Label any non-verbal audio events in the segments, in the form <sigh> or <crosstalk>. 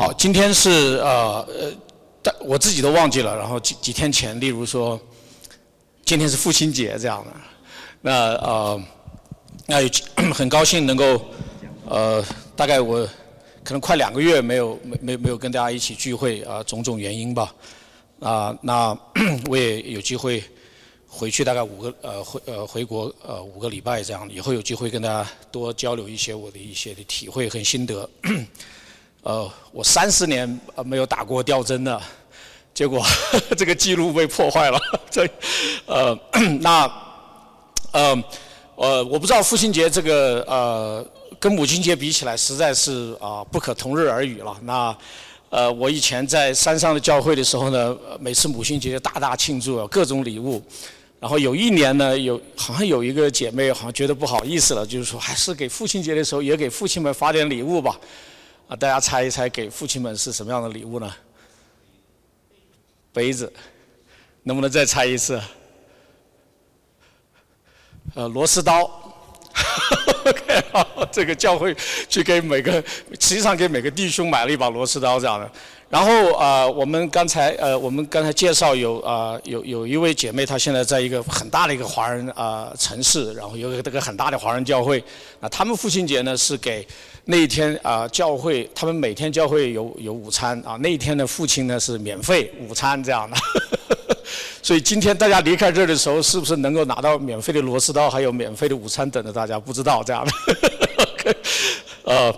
好，今天是呃呃，但我自己都忘记了。然后几几天前，例如说，今天是父亲节这样的，那呃，那 <coughs> 很高兴能够呃，大概我可能快两个月没有没没没有跟大家一起聚会啊，种种原因吧。啊，那 <clears throat> 我也有机会回去，大概五个呃回呃回国呃五个礼拜这样，以后有机会跟大家多交流一些我的一些的体会和心得。呃，我三十年呃没有打过吊针的，结果 <laughs> 这个记录被破坏了。<laughs> 这呃 <clears throat> 那呃呃我不知道父亲节这个呃跟母亲节比起来，实在是啊不可同日而语了。那呃我以前在山上的教会的时候呢，每次母亲节大大庆祝，各种礼物。然后有一年呢，有好像有一个姐妹好像觉得不好意思了，就是说还是给父亲节的时候也给父亲们发点礼物吧。啊，大家猜一猜，给父亲们是什么样的礼物呢？杯子，能不能再猜一次？呃，螺丝刀。这个教会去给每个，实际上给每个弟兄买了一把螺丝刀这样的。然后啊，我们刚才呃，我们刚才介绍有啊，有有一位姐妹，她现在在一个很大的一个华人啊城市，然后有一个这个很大的华人教会。那他们父亲节呢是给那一天啊教会，他们每天教会有有午餐啊，那一天的父亲呢是免费午餐这样的。<laughs> 所以今天大家离开这儿的时候，是不是能够拿到免费的螺丝刀，还有免费的午餐等着大家？不知道这样 <laughs> 的。呃，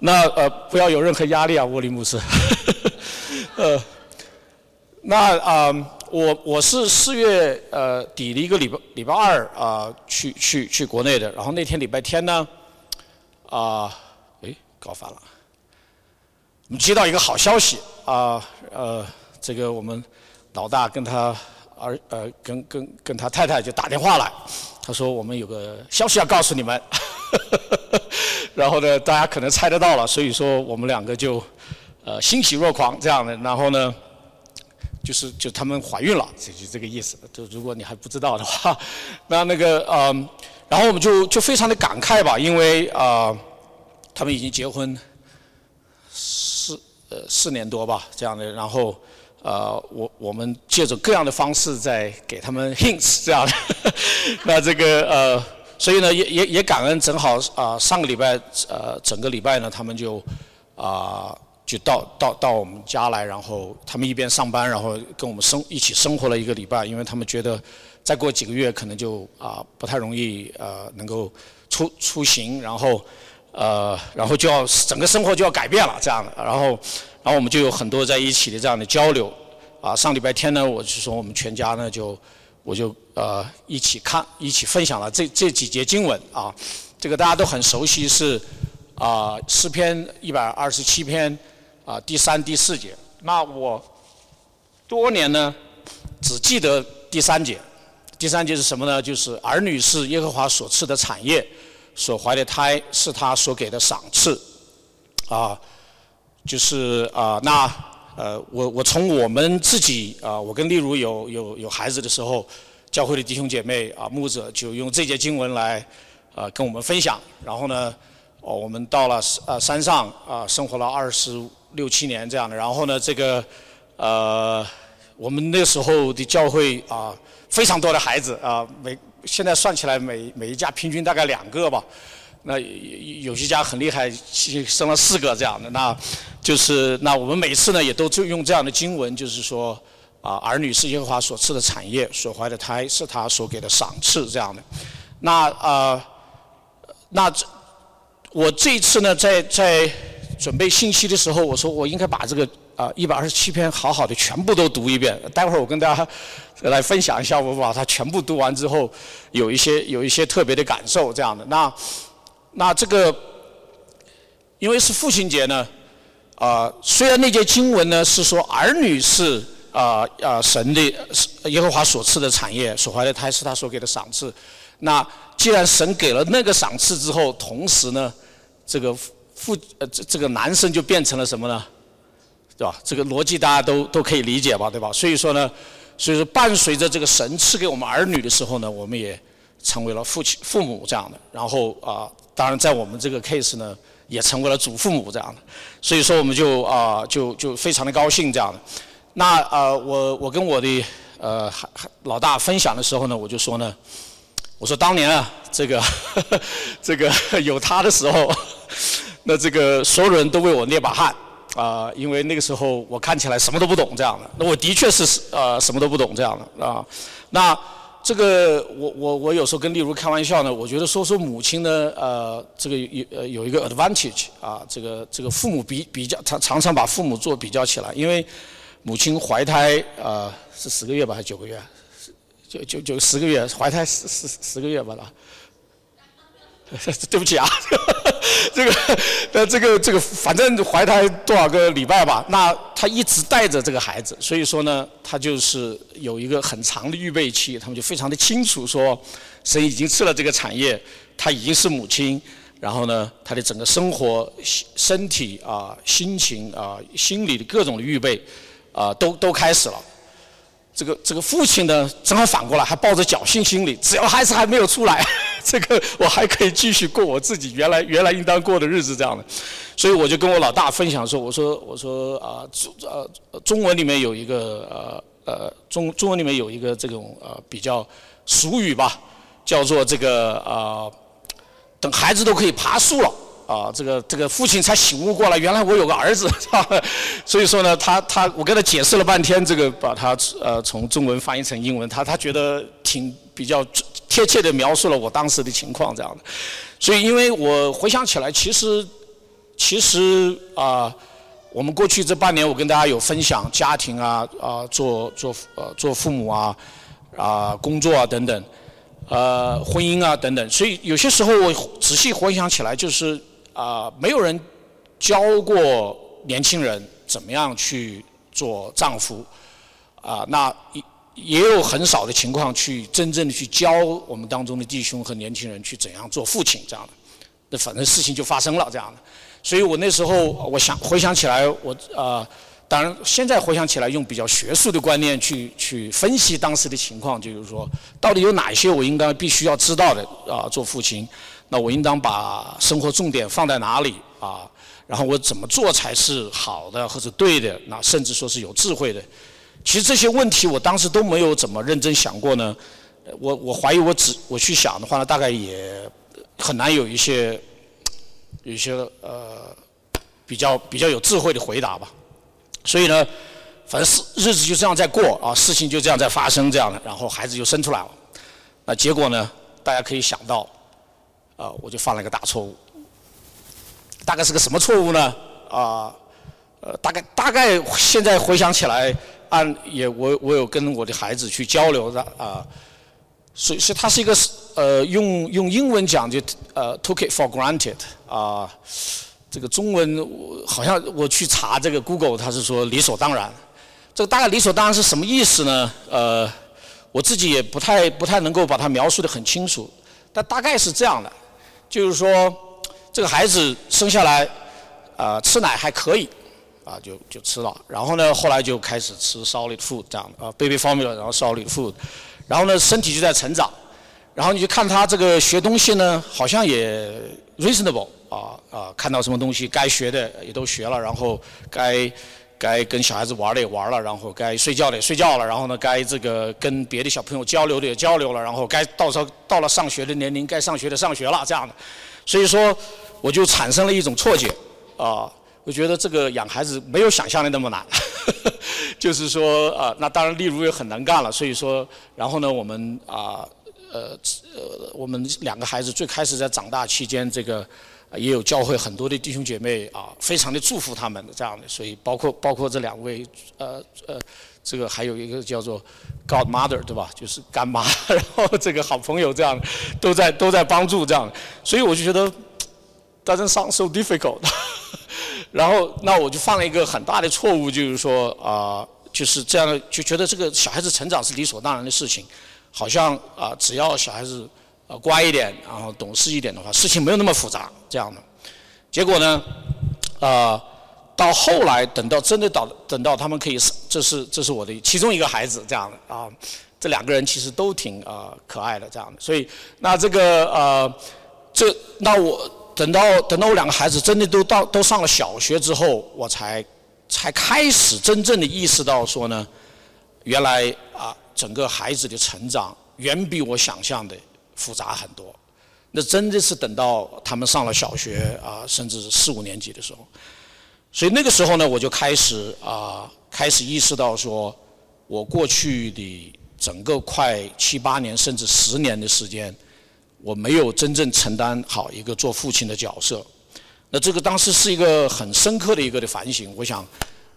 那呃不要有任何压力啊，沃利牧师。<laughs> 呃，那啊，我我是四月呃底的一个礼拜礼拜二啊去去去国内的，然后那天礼拜天呢，啊，搞反了，我们接到一个好消息啊，呃，这个我们老大跟他儿呃跟跟跟他太太就打电话来，他说我们有个消息要告诉你们，<laughs> 然后呢，大家可能猜得到了，所以说我们两个就。呃，欣喜若狂这样的，然后呢，就是就他们怀孕了，就就这个意思。就如果你还不知道的话，那那个呃，然后我们就就非常的感慨吧，因为啊，他们已经结婚四呃四年多吧，这样的，然后呃，我我们借着各样的方式在给他们 hints 这样的，<laughs> 那这个呃，所以呢，也也也感恩，正好啊上个礼拜呃整个礼拜呢，他们就啊。就到到到我们家来，然后他们一边上班，然后跟我们生一起生活了一个礼拜，因为他们觉得再过几个月可能就啊不太容易呃能够出出行，然后呃然后就要整个生活就要改变了这样的，然后然后我们就有很多在一起的这样的交流啊上礼拜天呢，我就说我们全家呢就我就呃一起看一起分享了这这几节经文啊，这个大家都很熟悉是啊诗篇一百二十七篇。啊，第三、第四节，那我多年呢，只记得第三节。第三节是什么呢？就是儿女是耶和华所赐的产业，所怀的胎是他所给的赏赐。啊，就是啊，那呃，我我从我们自己啊，我跟例如有有有孩子的时候，教会的弟兄姐妹啊，牧者就用这节经文来啊跟我们分享。然后呢，哦，我们到了呃山上啊，生活了二十。六七年这样的，然后呢，这个呃，我们那时候的教会啊，非常多的孩子啊，每现在算起来每每一家平均大概两个吧，那有些家很厉害，生了四个这样的，那就是那我们每次呢也都就用这样的经文，就是说啊，儿女是耶和华所赐的产业，所怀的胎是他所给的赏赐这样的，那啊，那这我这一次呢，在在。准备信息的时候，我说我应该把这个啊一百二十七篇好好的全部都读一遍。待会儿我跟大家来分享一下，我把它全部读完之后，有一些有一些特别的感受这样的。那那这个因为是父亲节呢，啊虽然那节经文呢是说儿女是啊啊神的耶和华所赐的产业，所怀的胎是他所给的赏赐。那既然神给了那个赏赐之后，同时呢这个。父呃这这个男生就变成了什么呢？对吧？这个逻辑大家都都可以理解吧，对吧？所以说呢，所以说伴随着这个神赐给我们儿女的时候呢，我们也成为了父亲父母这样的。然后啊，当然在我们这个 case 呢，也成为了祖父母这样的，所以说我们就啊就就非常的高兴这样的。那呃我我跟我的呃老大分享的时候呢，我就说呢，我说当年啊这个 <laughs> 这个有他的时候，那这个所有人都为我捏把汗啊，因为那个时候我看起来什么都不懂这样的，那我的确是呃什么都不懂这样的啊，那。这个我我我有时候跟例如开玩笑呢，我觉得说说母亲呢，呃，这个有呃有一个 advantage 啊，这个这个父母比比较常常常把父母做比较起来，因为母亲怀胎啊是十个月吧还是九个月？就就就十个月，怀胎十十十个月吧啦。<laughs> 对不起啊，<laughs> 这个呃这个这个反正怀胎多少个礼拜吧，那他一直带着这个孩子，所以说呢，他就是有一个很长的预备期，他们就非常的清楚说，神已经赐了这个产业，他已经是母亲，然后呢，他的整个生活、身体啊、心情啊、心理的各种的预备啊，都都开始了。这个这个父亲呢，正好反过来，还抱着侥幸心理，只要孩子还没有出来，<laughs> 这个我还可以继续过我自己原来原来应当过的日子这样的。所以我就跟我老大分享说，我说我说啊，中呃中文里面有一个呃呃中中文里面有一个这种呃比较俗语吧，叫做这个啊，等孩子都可以爬树了。啊，这个这个父亲才醒悟过来，原来我有个儿子，<laughs> 所以说呢，他他我跟他解释了半天，这个把他呃从中文翻译成英文，他他觉得挺比较贴切的描述了我当时的情况这样的。所以因为我回想起来，其实其实啊，我们过去这半年，我跟大家有分享家庭啊啊，做做呃做父母啊啊工作啊等等，呃婚姻啊等等，所以有些时候我仔细回想起来，就是。啊，没有人教过年轻人怎么样去做丈夫，啊，那也也有很少的情况去真正的去教我们当中的弟兄和年轻人去怎样做父亲这样的，那反正事情就发生了这样的，所以我那时候我想回想起来，我啊，当然现在回想起来用比较学术的观念去去分析当时的情况，就是说到底有哪些我应该必须要知道的啊，做父亲。那我应当把生活重点放在哪里啊？然后我怎么做才是好的或者对的？那甚至说是有智慧的。其实这些问题我当时都没有怎么认真想过呢。我我怀疑我只我去想的话呢，大概也很难有一些有一些呃比较比较有智慧的回答吧。所以呢，反正日日子就这样在过啊，事情就这样在发生这样的，然后孩子就生出来了。那结果呢，大家可以想到。啊，我就犯了一个大错误，大概是个什么错误呢？啊，呃，大概大概现在回想起来，按也我我有跟我的孩子去交流的啊，所以是它是一个呃用用英文讲就呃 took it for granted 啊，这个中文好像我去查这个 Google，它是说理所当然，这个大概理所当然是什么意思呢？呃，我自己也不太不太能够把它描述的很清楚，但大概是这样的。就是说，这个孩子生下来，啊，吃奶还可以，啊，就就吃了。然后呢，后来就开始吃 solid food 这样的，啊，baby formula，然后 solid food，然后呢，身体就在成长。然后你就看他这个学东西呢，好像也 reasonable，啊啊，看到什么东西该学的也都学了，然后该。该跟小孩子玩的也玩了，然后该睡觉的也睡觉了，然后呢，该这个跟别的小朋友交流的也交流了，然后该到时候到了上学的年龄，该上学的上学了，这样的。所以说，我就产生了一种错觉，啊，我觉得这个养孩子没有想象的那么难，<laughs> 就是说啊，那当然例如也很难干了。所以说，然后呢，我们啊，呃呃，我们两个孩子最开始在长大期间，这个。也有教会很多的弟兄姐妹啊，非常的祝福他们的这样的，所以包括包括这两位呃呃，这个还有一个叫做 Godmother 对吧？就是干妈，<laughs> 然后这个好朋友这样都在都在帮助这样，所以我就觉得 doesn't sound so difficult。<laughs> 然后那我就犯了一个很大的错误，就是说啊，就是这样就觉得这个小孩子成长是理所当然的事情，好像啊只要小孩子。乖一点，然后懂事一点的话，事情没有那么复杂，这样的。结果呢，啊，到后来等到真的到等到他们可以，这是这是我的其中一个孩子，这样的啊，这两个人其实都挺啊可爱的这样的。所以那这个呃，这那我等到等到我两个孩子真的都到都上了小学之后，我才才开始真正的意识到说呢，原来啊，整个孩子的成长远比我想象的复杂很多。那真的是等到他们上了小学啊，甚至四五年级的时候，所以那个时候呢，我就开始啊，开始意识到说，我过去的整个快七八年甚至十年的时间，我没有真正承担好一个做父亲的角色。那这个当时是一个很深刻的一个的反省。我想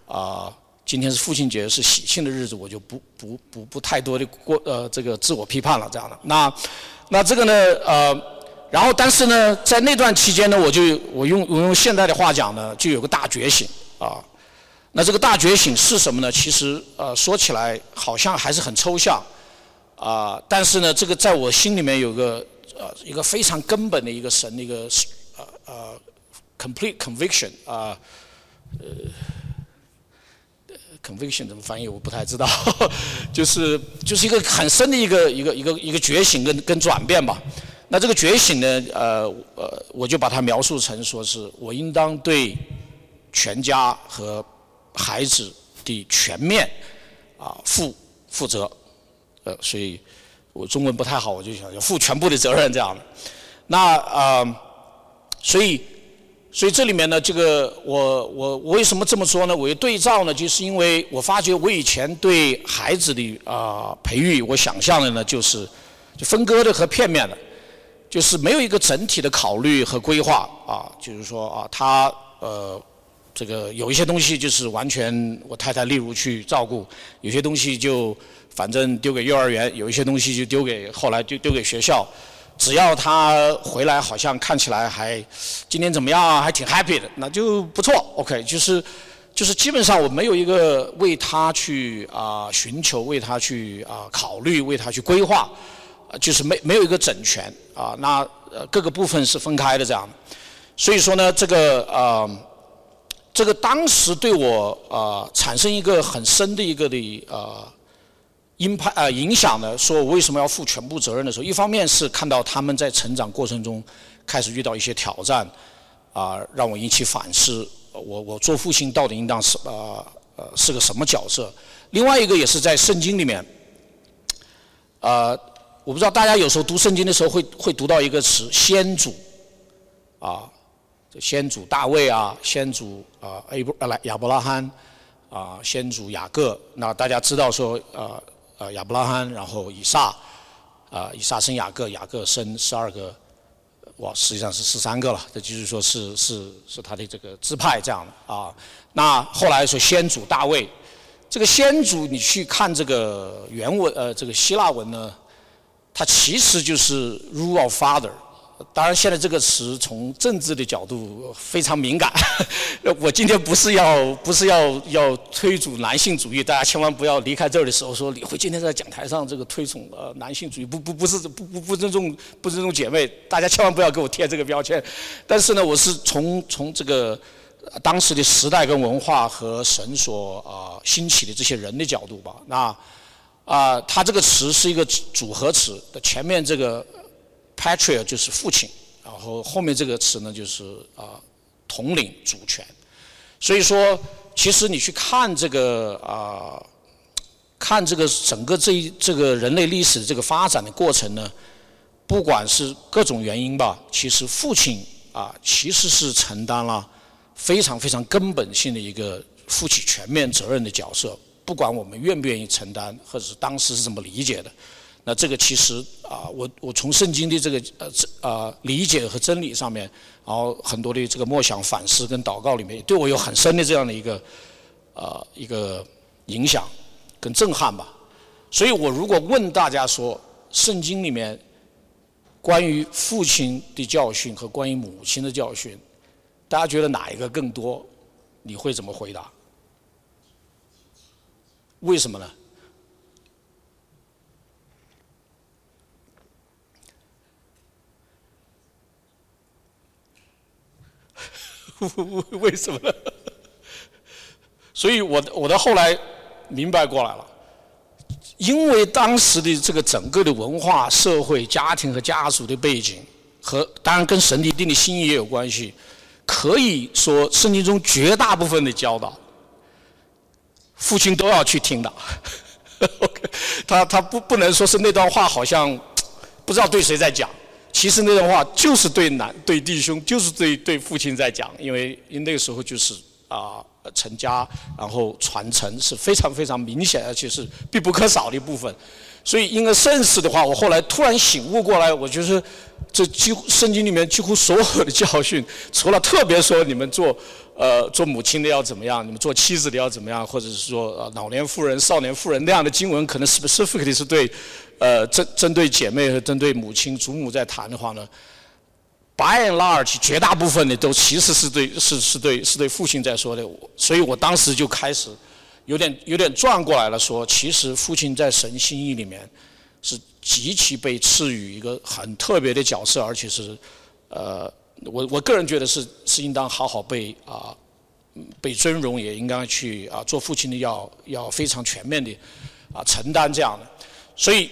啊，今天是父亲节，是喜庆的日子，我就不不不不太多的过呃这个自我批判了这样的。那那这个呢呃。然后，但是呢，在那段期间呢，我就我用我用现代的话讲呢，就有个大觉醒啊。那这个大觉醒是什么呢？其实呃，说起来好像还是很抽象啊。但是呢，这个在我心里面有个呃一个非常根本的一个神的一个呃呃 complete conviction 啊呃 conviction 怎么翻译我不太知道，<laughs> 就是就是一个很深的一个一个一个一个觉醒跟跟转变吧。那这个觉醒呢？呃呃，我就把它描述成说是我应当对全家和孩子的全面啊负负责，呃，所以我中文不太好，我就想要负全部的责任这样的。那啊，所以所以这里面呢，这个我我我为什么这么说呢？我一对照呢，就是因为我发觉我以前对孩子的啊培育，我想象的呢就是就分割的和片面的。就是没有一个整体的考虑和规划啊，就是说啊，他呃，这个有一些东西就是完全我太太例如去照顾，有些东西就反正丢给幼儿园，有一些东西就丢给后来就丢给学校，只要他回来好像看起来还今天怎么样，还挺 happy 的，那就不错，OK，就是就是基本上我没有一个为他去啊寻求，为他去啊考虑，为他去规划。就是没没有一个整全啊，那各个部分是分开的这样，所以说呢，这个呃，这个当时对我啊产生一个很深的一个的呃影派呃影响呢，说我为什么要负全部责任的时候，一方面是看到他们在成长过程中开始遇到一些挑战啊，让我引起反思，我我做父亲到底应当是呃呃是个什么角色？另外一个也是在圣经里面，呃。我不知道大家有时候读圣经的时候会会读到一个词“先祖”，啊，这先祖大卫啊，先祖啊，埃布呃来亚伯拉罕，啊，先祖雅各。那大家知道说，呃呃亚伯拉罕，然后以撒，啊以撒生雅各，雅各生十二个，哇，实际上是十三个了。这就是说是是是他的这个支派这样的啊。那后来说先祖大卫，这个先祖你去看这个原文呃这个希腊文呢？它其实就是 rule of father，当然现在这个词从政治的角度非常敏感。<laughs> 我今天不是要不是要要推崇男性主义，大家千万不要离开这儿的时候说李辉今天在讲台上这个推崇呃男性主义，不不不是不不不尊重不尊重姐妹，大家千万不要给我贴这个标签。但是呢，我是从从这个当时的时代跟文化和神所啊兴起的这些人的角度吧，那。啊，它这个词是一个组合词，的前面这个 Patria 就是父亲，然后后面这个词呢就是啊统领主权。所以说，其实你去看这个啊，看这个整个这一这个人类历史的这个发展的过程呢，不管是各种原因吧，其实父亲啊其实是承担了非常非常根本性的一个负起全面责任的角色。不管我们愿不愿意承担，或者是当时是怎么理解的，那这个其实啊，我我从圣经的这个呃这啊理解和真理上面，然后很多的这个默想反思跟祷告里面，对我有很深的这样的一个呃一个影响跟震撼吧。所以我如果问大家说，圣经里面关于父亲的教训和关于母亲的教训，大家觉得哪一个更多？你会怎么回答？为什么呢？<laughs> 为什么呢？<laughs> 所以我我的后来明白过来了，因为当时的这个整个的文化、社会、家庭和家族的背景和当然跟神的一定的心意也有关系。可以说，圣经中绝大部分的教导，父亲都要去听的。<laughs> 他他不不能说是那段话好像不知道对谁在讲，其实那段话就是对男对弟兄，就是对对父亲在讲，因为因那个时候就是啊成家，然后传承是非常非常明显，而且是必不可少的一部分。所以，因为圣事的话，我后来突然醒悟过来，我就是这几乎圣经里面几乎所有的教训，除了特别说你们做呃做母亲的要怎么样，你们做妻子的要怎么样，或者是说呃老年妇人、少年妇人那样的经文，可能 specifically 是对呃针针对姐妹和针对母亲、祖母在谈的话呢，by and large 绝大部分的都其实是对是是对是对父亲在说的，所以我当时就开始。有点有点转过来了，说其实父亲在神心意里面是极其被赐予一个很特别的角色，而且是呃，我我个人觉得是是应当好好被啊被尊荣，也应该去啊做父亲的要要非常全面的啊承担这样的，所以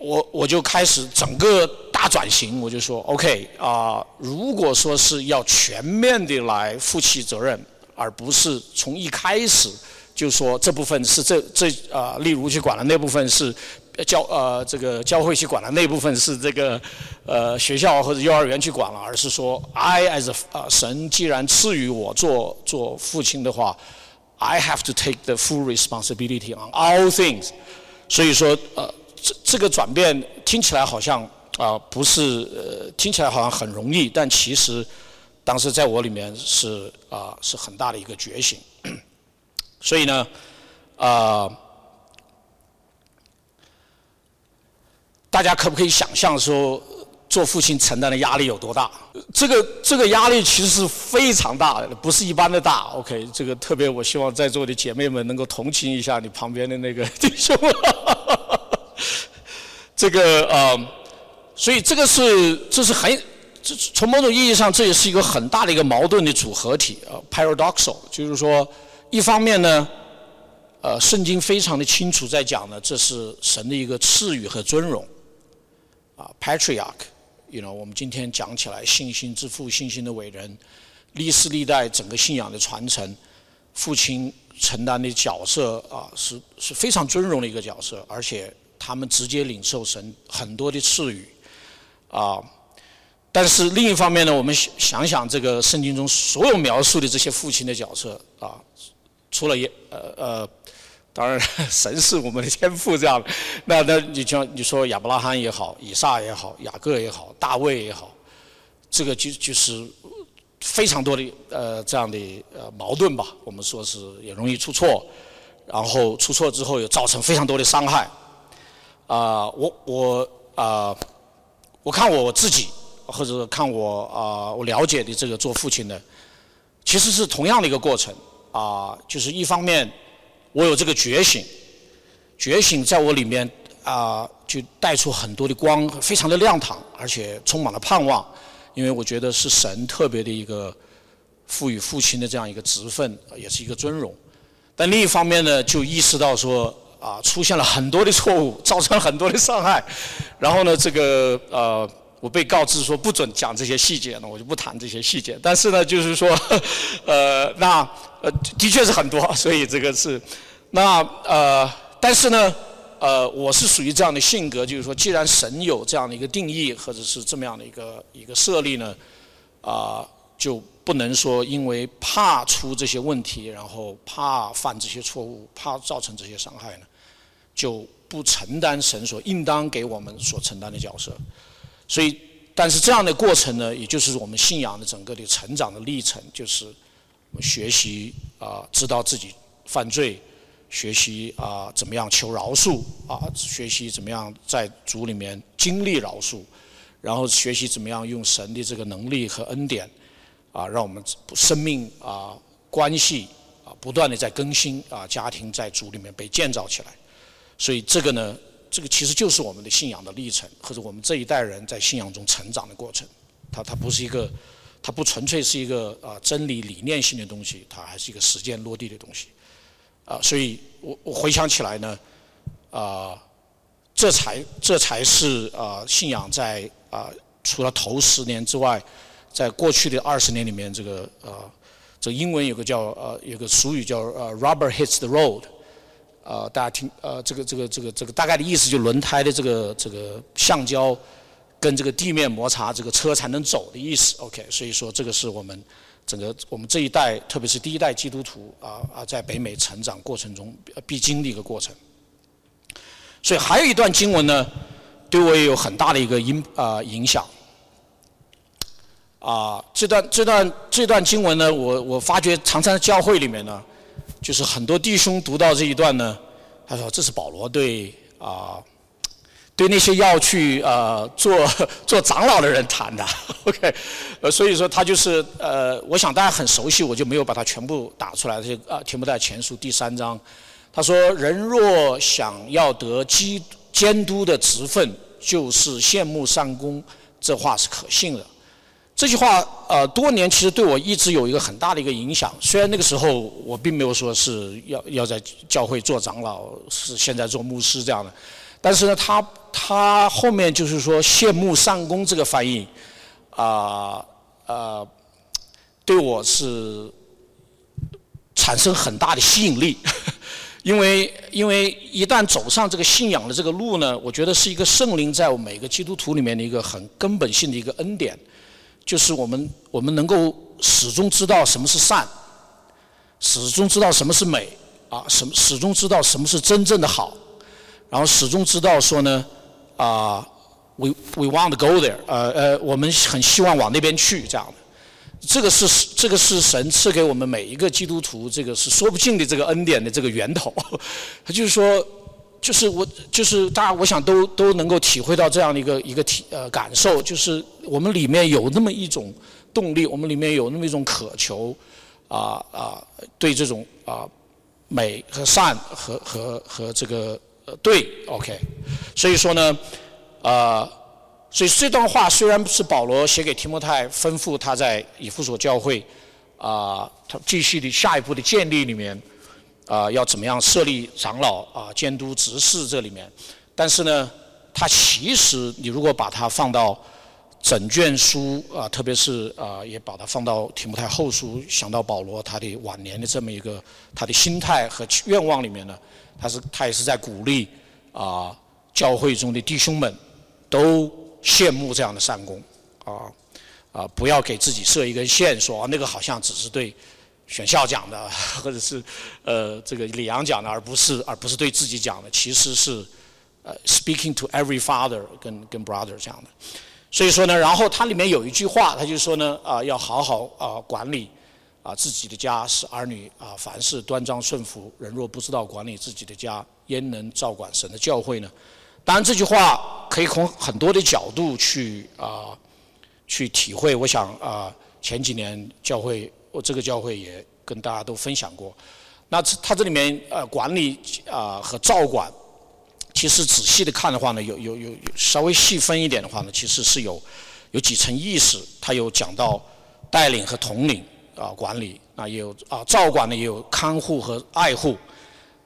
我我就开始整个大转型，我就说 OK 啊，如果说是要全面的来负起责任，而不是从一开始。就说这部分是这这啊，例如去管了那部分是教呃这个教会去管了那部分是这个呃学校或者幼儿园去管了，而是说 I as 啊神既然赐予我做做父亲的话，I have to take the full responsibility on all things。所以说呃这这个转变听起来好像啊不是呃听起来好像很容易，但其实当时在我里面是啊是很大的一个觉醒。<coughs> 所以呢，啊，大家可不可以想象说，做父亲承担的压力有多大？这个这个压力其实是非常大的，不是一般的大。OK，这个特别我希望在座的姐妹们能够同情一下你旁边的那个弟兄。这个呃，所以这个是这是很，这从某种意义上这也是一个很大的一个矛盾的组合体啊，paradoxal，就是说。一方面呢，呃，圣经非常的清楚在讲呢，这是神的一个赐予和尊荣，啊，patriarch，you know，我们今天讲起来，信心之父，信心的伟人，历世历代整个信仰的传承，父亲承担的角色啊，是是非常尊荣的一个角色，而且他们直接领受神很多的赐予，啊。但是另一方面呢，我们想想这个圣经中所有描述的这些父亲的角色啊。除了也呃呃，当然神是我们的天赋这样，那那你像你说亚伯拉罕也好，以撒也好，雅各也好，大卫也好，这个就就是非常多的呃这样的呃矛盾吧。我们说是也容易出错，然后出错之后又造成非常多的伤害。啊，我我啊，我看我自己或者看我啊我了解的这个做父亲的，其实是同样的一个过程。啊，就是一方面，我有这个觉醒，觉醒在我里面啊，就带出很多的光，非常的亮堂，而且充满了盼望。因为我觉得是神特别的一个赋予父亲的这样一个职分，也是一个尊荣。但另一方面呢，就意识到说啊，出现了很多的错误，造成了很多的伤害。然后呢，这个呃。我被告知说不准讲这些细节呢，我就不谈这些细节。但是呢，就是说，<laughs> 呃，那呃，的确是很多，所以这个是，那呃，但是呢，呃，我是属于这样的性格，就是说，既然神有这样的一个定义，或者是这么样的一个一个设立呢，啊，就不能说因为怕出这些问题，然后怕犯这些错误，怕造成这些伤害呢，就不承担神所应当给我们所承担的角色。所以，但是这样的过程呢，也就是我们信仰的整个的成长的历程，就是我们学习啊，知道自己犯罪，学习啊怎么样求饶恕啊，学习怎么样在主里面经历饶恕，然后学习怎么样用神的这个能力和恩典啊，让我们生命啊关系啊不断的在更新啊，家庭在主里面被建造起来。所以这个呢。这个其实就是我们的信仰的历程，或者我们这一代人在信仰中成长的过程。它它不是一个，它不纯粹是一个啊真理理念性的东西，它还是一个实践落地的东西。啊，所以我我回想起来呢，啊，这才这才是啊信仰在啊除了头十年之外，在过去的二十年里面，这个呃，这英文有个叫呃，有个俗语叫呃，rubber hits the road，呃，大家听呃，这个这个这个这个大概的意思就是轮胎的这个这个橡胶跟这个地面摩擦，这个车才能走的意思。OK，所以说这个是我们整个我们这一代，特别是第一代基督徒啊啊，在北美成长过程中必经的一个过程。所以还有一段经文呢，对我也有很大的一个影啊影响。啊，这段这段这段经文呢，我我发觉常常在教会里面呢，就是很多弟兄读到这一段呢，他说这是保罗对啊，对那些要去呃做 <laughs> 做长老的人谈的。<laughs> OK，呃，所以说他就是呃，我想大家很熟悉，我就没有把它全部打出来。这啊，提摩太前书第三章。他说：“人若想要得基监督的职分，就是羡慕上公。”这话是可信的。这句话呃，多年其实对我一直有一个很大的一个影响。虽然那个时候我并没有说是要要在教会做长老，是现在做牧师这样的，但是呢，他他后面就是说羡慕上公这个翻译啊呃，对我是产生很大的吸引力。<laughs> 因为，因为一旦走上这个信仰的这个路呢，我觉得是一个圣灵在我每个基督徒里面的一个很根本性的一个恩典，就是我们我们能够始终知道什么是善，始终知道什么是美啊，什么始终知道什么是真正的好，然后始终知道说呢啊，we we want to go there，呃呃，我们很希望往那边去这样的。这个是这个是神赐给我们每一个基督徒，这个是说不尽的这个恩典的这个源头。他 <laughs> 就是说，就是我就是大家，我想都都能够体会到这样的一个一个体呃感受，就是我们里面有那么一种动力，我们里面有那么一种渴求，啊啊，对这种啊美和善和和和这个对，OK，所以说呢，啊。所以这段话虽然是保罗写给提摩太，吩咐他在以弗所教会啊，他继续的下一步的建立里面啊，要怎么样设立长老啊，监督执事这里面。但是呢，他其实你如果把它放到整卷书啊，特别是啊，也把它放到提摩太后书，想到保罗他的晚年的这么一个他的心态和愿望里面呢，他是他也是在鼓励啊，教会中的弟兄们都。羡慕这样的善功，啊啊！不要给自己设一根线，说啊那个好像只是对选校讲的，<laughs> 或者是呃这个李阳讲的，而不是而不是对自己讲的。其实是呃 speaking to every father 跟跟 brother 这样的。所以说呢，然后它里面有一句话，他就说呢啊要好好啊管理啊自己的家，使儿女啊凡事端庄顺服。人若不知道管理自己的家，焉能照管神的教会呢？当然，这句话可以从很多的角度去啊去体会。我想啊，前几年教会，我这个教会也跟大家都分享过。那它这里面呃管理啊和照管，其实仔细的看的话呢，有有有稍微细分一点的话呢，其实是有有几层意思。它有讲到带领和统领啊管理，那也有啊照管呢也有看护和爱护。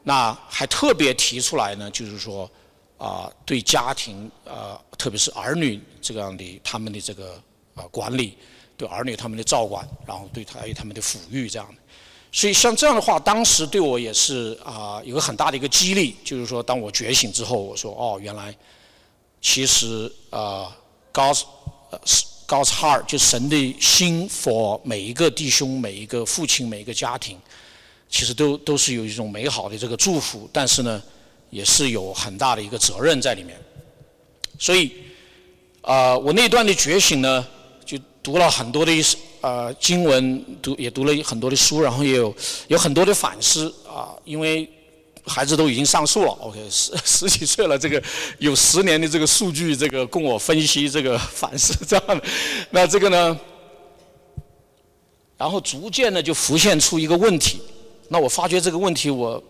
那还特别提出来呢，就是说。啊，对家庭啊，特别是儿女这样的他们的这个啊管理，对儿女他们的照管，然后对他还有他们的抚育这样的。所以像这样的话，当时对我也是啊有个很大的一个激励，就是说当我觉醒之后，我说哦，原来其实啊，God's God's heart 就神的心，for 每一个弟兄、每一个父亲、每一个家庭，其实都都是有一种美好的这个祝福，但是呢。也是有很大的一个责任在里面，所以，啊，我那段的觉醒呢，读了很多的呃经文，读也读了很多的书，然后也有有很多的反思啊，因为孩子都已经上树了，<laughs> OK，十十几岁了，这个有十年的这个数据，这个供我分析这个反思这样的，那这个呢，然后逐渐的就浮现出一个问题，那我发觉这个问题我。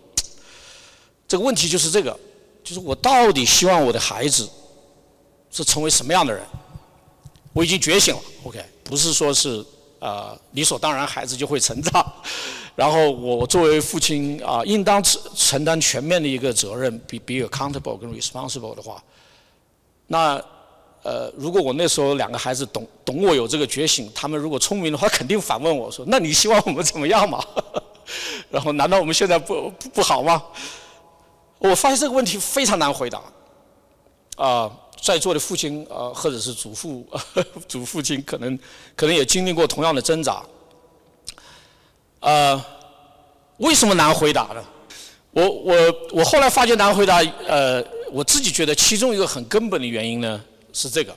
这个问题就是这个，就是我到底希望我的孩子是成为什么样的人？我已经觉醒了，OK，不是说是啊理所当然孩子就会成长，然后我作为父亲啊应当承承担全面的一个责任，比比 accountable 跟 responsible 的话，那呃，如果我那时候两个孩子懂懂我有这个觉醒，他们如果聪明的话，肯定反问我说：“那你希望我们怎么样嘛？” <laughs> 然后，难道我们现在不不不好吗？我发现这个问题非常难回答。啊，在座的父亲啊，或者是祖父、<laughs> 祖父亲，可能可能也经历过同样的挣扎。呃，为什么难回答呢？我我我后来发觉难回答，呃，我自己觉得其中一个很根本的原因呢是这个，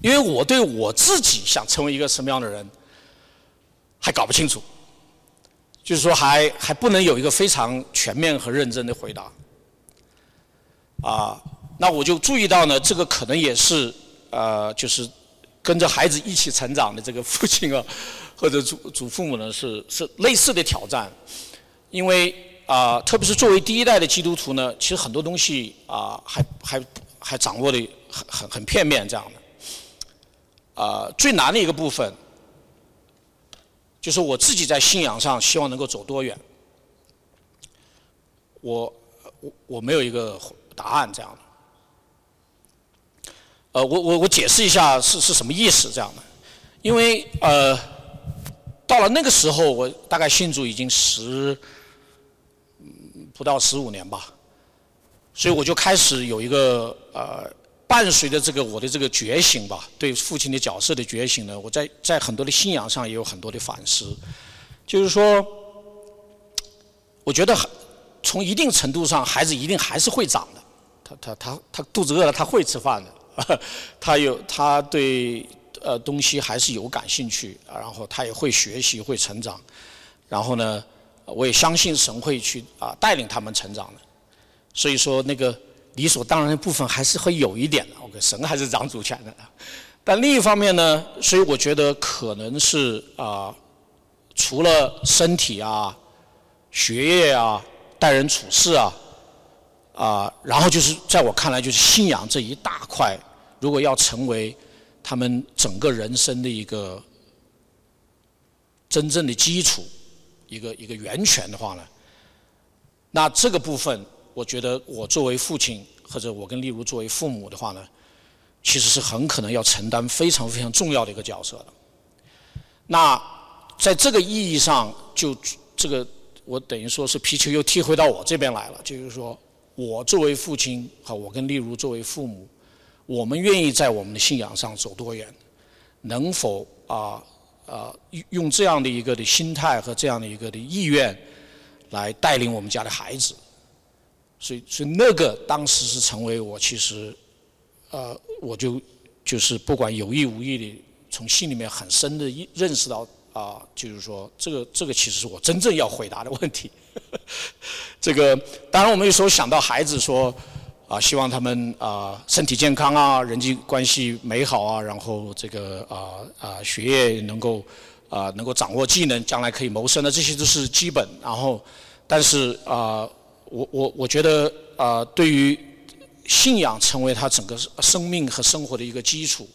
因为我对我自己想成为一个什么样的人还搞不清楚。就是说，还还不能有一个非常全面和认真的回答。啊，那我就注意到呢，这个可能也是呃，就是跟着孩子一起成长的这个父亲啊，或者祖祖父母呢，是是类似的挑战。因为啊，特别是作为第一代的基督徒呢，其实很多东西啊，还还还掌握的很很很片面这样的。啊，最难的一个部分。就是我自己在信仰上希望能够走多远，我我我没有一个答案这样的。呃，我我我解释一下是是什么意思这样的，因为呃，到了那个时候，我大概信主已经十不到十五年吧，所以我就开始有一个呃。伴随着这个我的这个觉醒吧，对父亲的角色的觉醒呢，我在在很多的信仰上也有很多的反思。就是说，我觉得从一定程度上，孩子一定还是会长的。他他他他肚子饿了，他会吃饭的。<laughs> 他有他对呃东西还是有感兴趣，然后他也会学习会成长。然后呢，我也相信神会去啊带领他们成长的。所以说那个。理所当然的部分还是会有一点的，OK，神还是掌主权的。但另一方面呢，所以我觉得可能是啊，除了身体啊、学业啊、待人处事啊，啊，然后就是在我看来就是信仰这一大块，如果要成为他们整个人生的一个真正的基础、一个一个源泉的话呢，那这个部分。我觉得我作为父亲，或者我跟例如作为父母的话呢，其实是很可能要承担非常非常重要的一个角色的。那在这个意义上，就这个我等于说是皮球又踢回到我这边来了，就是说我作为父亲和我跟例如作为父母，我们愿意在我们的信仰上走多远？能否啊啊用这样的一个的心态和这样的一个的意愿来带领我们家的孩子？所以，所以那个当时是成为我其实，呃，我就就是不管有意无意的，从心里面很深的认识到啊，就是说这个这个其实是我真正要回答的问题。<laughs> 这个当然我们有时候想到孩子说啊，希望他们啊身体健康啊，人际关系美好啊，然后这个啊啊学业能够啊能够掌握技能，将来可以谋生的，这些都是基本。然后，但是啊。我我我觉得啊，对于信仰成为他整个生命和生活的一个基础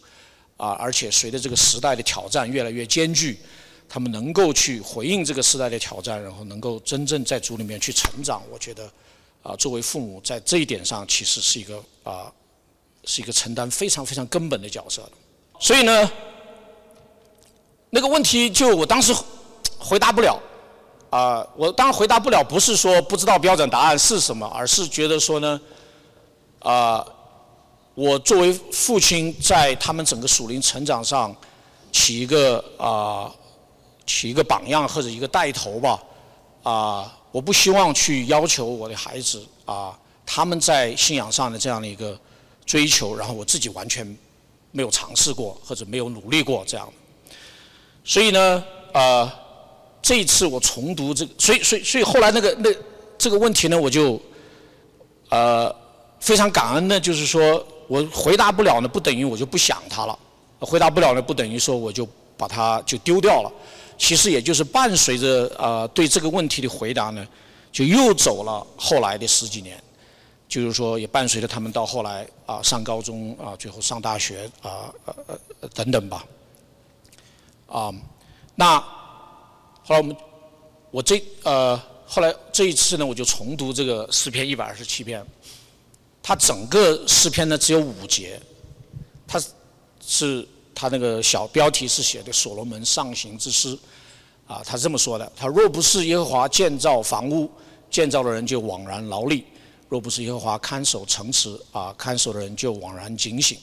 啊，而且随着这个时代的挑战越来越艰巨，他们能够去回应这个时代的挑战，然后能够真正在主里面去成长。我觉得啊，作为父母在这一点上其实是一个啊，是一个承担非常非常根本的角色的。所以呢，那个问题就我当时回答不了。啊，我当然回答不了，不是说不知道标准答案是什么，而是觉得说呢，啊，我作为父亲，在他们整个属灵成长上起一个啊，起一个榜样或者一个带头吧，啊，我不希望去要求我的孩子啊，他们在信仰上的这样的一个追求，然后我自己完全没有尝试过或者没有努力过这样，所以呢，呃。这一次我重读这个，所以所以所以后来那个那这个问题呢，我就呃非常感恩的，就是说我回答不了呢，不等于我就不想他了；回答不了呢，不等于说我就把它就丢掉了。其实也就是伴随着呃对这个问题的回答呢，就又走了后来的十几年，就是说也伴随着他们到后来啊上高中啊，最后上大学啊呃呃等等吧，啊那。后来我们，我这呃，后来这一次呢，我就重读这个诗篇一百二十七篇。它整个诗篇呢只有五节，它是他那个小标题是写的所罗门上行之诗，啊，他这么说的：他若不是耶和华建造房屋，建造的人就枉然劳力；若不是耶和华看守城池，啊，看守的人就枉然警醒。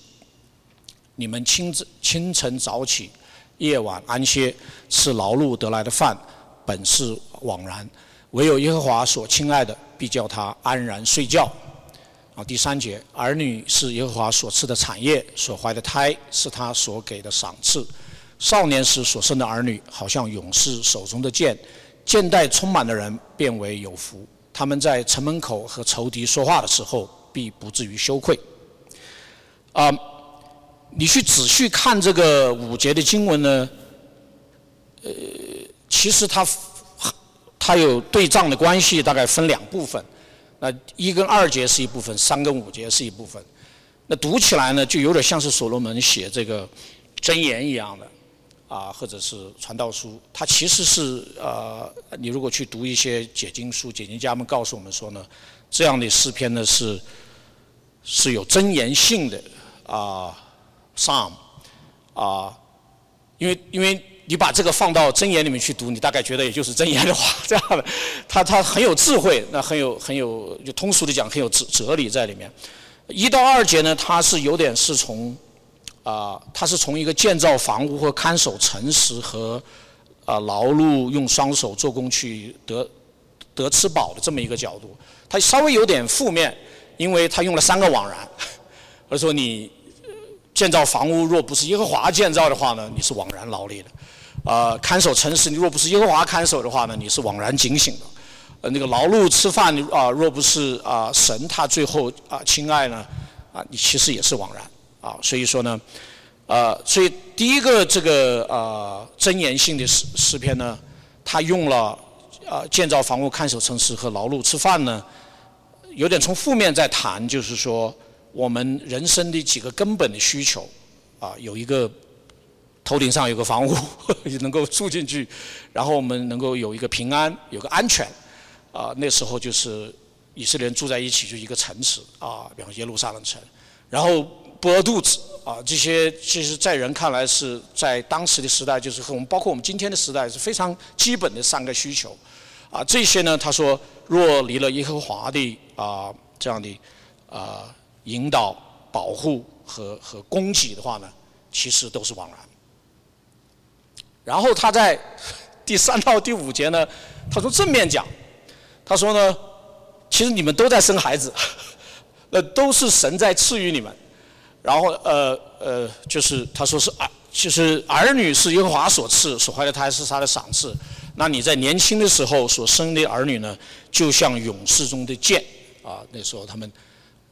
你们清早清晨早起，夜晚安歇，吃劳碌得来的饭，本是枉然；唯有耶和华所亲爱的，必叫他安然睡觉。啊，第三节，儿女是耶和华所赐的产业，所怀的胎是他所给的赏赐。少年时所生的儿女，好像勇士手中的剑，剑带充满的人，变为有福。他们在城门口和仇敌说话的时候，必不至于羞愧。啊，你去仔细看这个五节的经文呢，呃，其实它它有对仗的关系，大概分两部分。那一跟二节是一部分，三跟五节是一部分。那读起来呢，就有点像是所罗门写这个箴言一样的，啊，或者是传道书。它其实是呃，你如果去读一些解经书，解经家们告诉我们说呢，这样的诗篇呢是是有箴言性的啊，psalm 啊，因为因为。你把这个放到真言里面去读，你大概觉得也就是真言的话，<laughs> 这样的，他他很有智慧，那很有很有，就通俗的讲，很有哲哲理在里面。一到二节呢，它是有点是从啊，它是从一个建造房屋和看守城池和啊劳碌用双手做工去得得吃饱的这么一个角度，它稍微有点负面，因为他用了三个枉然，<laughs> 而说你建造房屋若不是耶和华建造的话呢，你是枉然劳力的。啊，看守城市，你若不是耶和华看守的话呢，你是枉然警醒的。呃，那个劳碌吃饭，啊，若不是啊神他最后啊亲爱呢，啊，你其实也是枉然。啊，所以说呢，呃，所以第一个这个呃真言性的诗诗篇呢，他用了啊建造房屋、看守城市和劳碌吃饭呢，有点从负面在谈，就是说我们人生的几个根本的需求，啊，有一个。头顶上有个房屋，<laughs> 能够住进去，然后我们能够有一个平安，有个安全，啊，那时候就是以色列人住在一起，就一个城池啊，比方耶路撒冷城，然后不饿肚子啊，这些其实在人看来是在当时的时代，就是和我们包括我们今天的时代是非常基本的三个需求，啊，这些呢，他说若离了耶和华的啊这样的啊引导、保护和和供给的话呢，其实都是枉然。然后他在第三到第五节呢，他说正面讲，他说呢，其实你们都在生孩子，<laughs> 那都是神在赐予你们。然后呃呃，就是他说是儿，其实儿女是耶和华所赐，所怀的胎是他的赏赐。那你在年轻的时候所生的儿女呢，就像勇士中的箭啊，那时候他们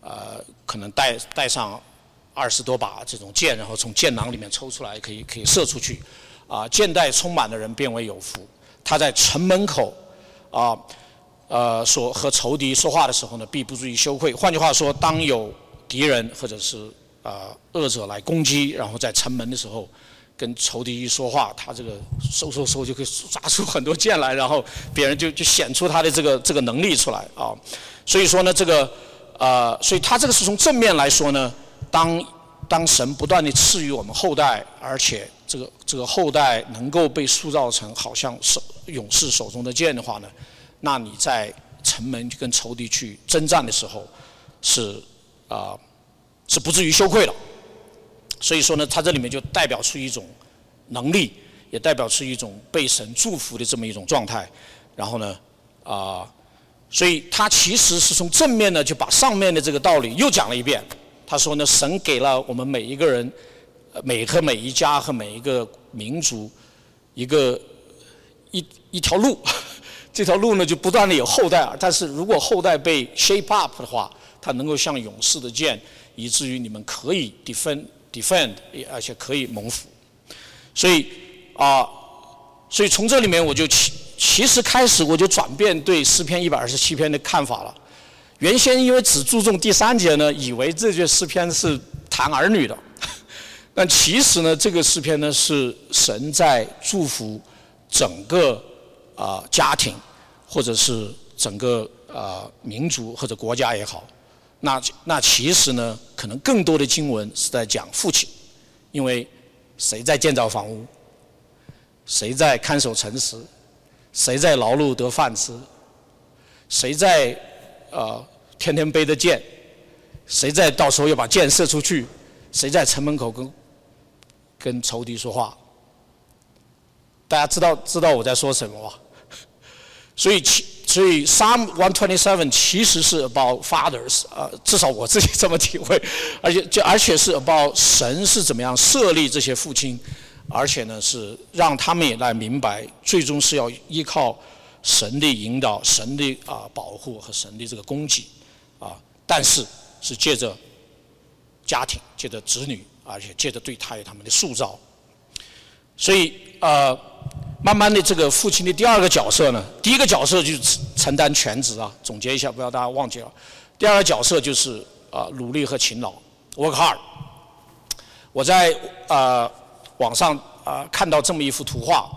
呃可能带带上二十多把这种箭，然后从箭囊里面抽出来，可以可以射出去。啊，箭袋充满的人变为有福。他在城门口，啊，呃，说和仇敌说话的时候呢，必不注意羞愧。换句话说，当有敌人或者是啊恶者来攻击，然后在城门的时候，跟仇敌一说话，他这个嗖嗖嗖就可以砸出很多剑来，然后别人就就显出他的这个这个能力出来啊。所以说呢，这个啊，所以他这个是从正面来说呢，当当神不断地赐予我们后代，而且。这个这个后代能够被塑造成好像手勇士手中的剑的话呢，那你在城门跟仇敌去征战的时候，是啊是不至于羞愧了。所以说呢，它这里面就代表出一种能力，也代表出一种被神祝福的这么一种状态。然后呢啊，所以他其实是从正面呢就把上面的这个道理又讲了一遍。他说呢，神给了我们每一个人。每和每一家和每一个民族，一个一一条路，<laughs> 这条路呢就不断的有后代，但是如果后代被 shape up 的话，它能够像勇士的剑，以至于你们可以 defend defend，而且可以蒙福。所以啊，所以从这里面我就起其实开始我就转变对诗篇一百二十七篇的看法了。原先因为只注重第三节呢，以为这句诗篇是谈儿女的。<laughs> 但其实呢，这个诗篇呢是神在祝福整个啊家庭，或者是整个啊民族或者国家也好，那那其实呢，可能更多的经文是在讲父亲，因为谁在建造房屋，谁在看守城池，谁在劳碌得饭吃，谁在呃天天背着剑，谁在到时候要把箭射出去，谁在城门口跟跟仇敌说话，大家知道知道我在说什么吗？<laughs> 所以其所以 Psalm one twenty seven 其实是 about fathers 啊，至少我自己这么体会，而且就而且是 about 神是怎么样设立这些父亲，而且呢是让他们也来明白，最终是要依靠神的引导、神的啊保护和神的这个供给啊，但是是借着家庭、借着子女，而且借着对他与他们的塑造，所以呃。慢慢的，这个父亲的第二个角色呢，第一个角色就是承担全职啊。总结一下，不要大家忘记了。第二个角色就是啊，努力和勤劳，work hard。我在啊网上啊看到这么一幅图画，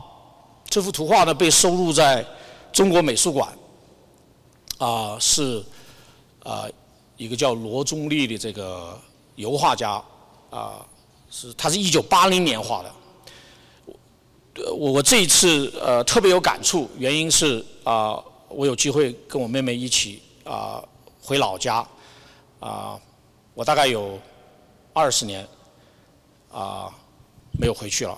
这幅图画呢被收录在中国美术馆，啊是啊一个叫罗中立的这个油画家啊，是他是一九八零年画的。我我这一次呃特别有感触，原因是啊我有机会跟我妹妹一起啊回老家啊我大概有二十年啊没有回去了，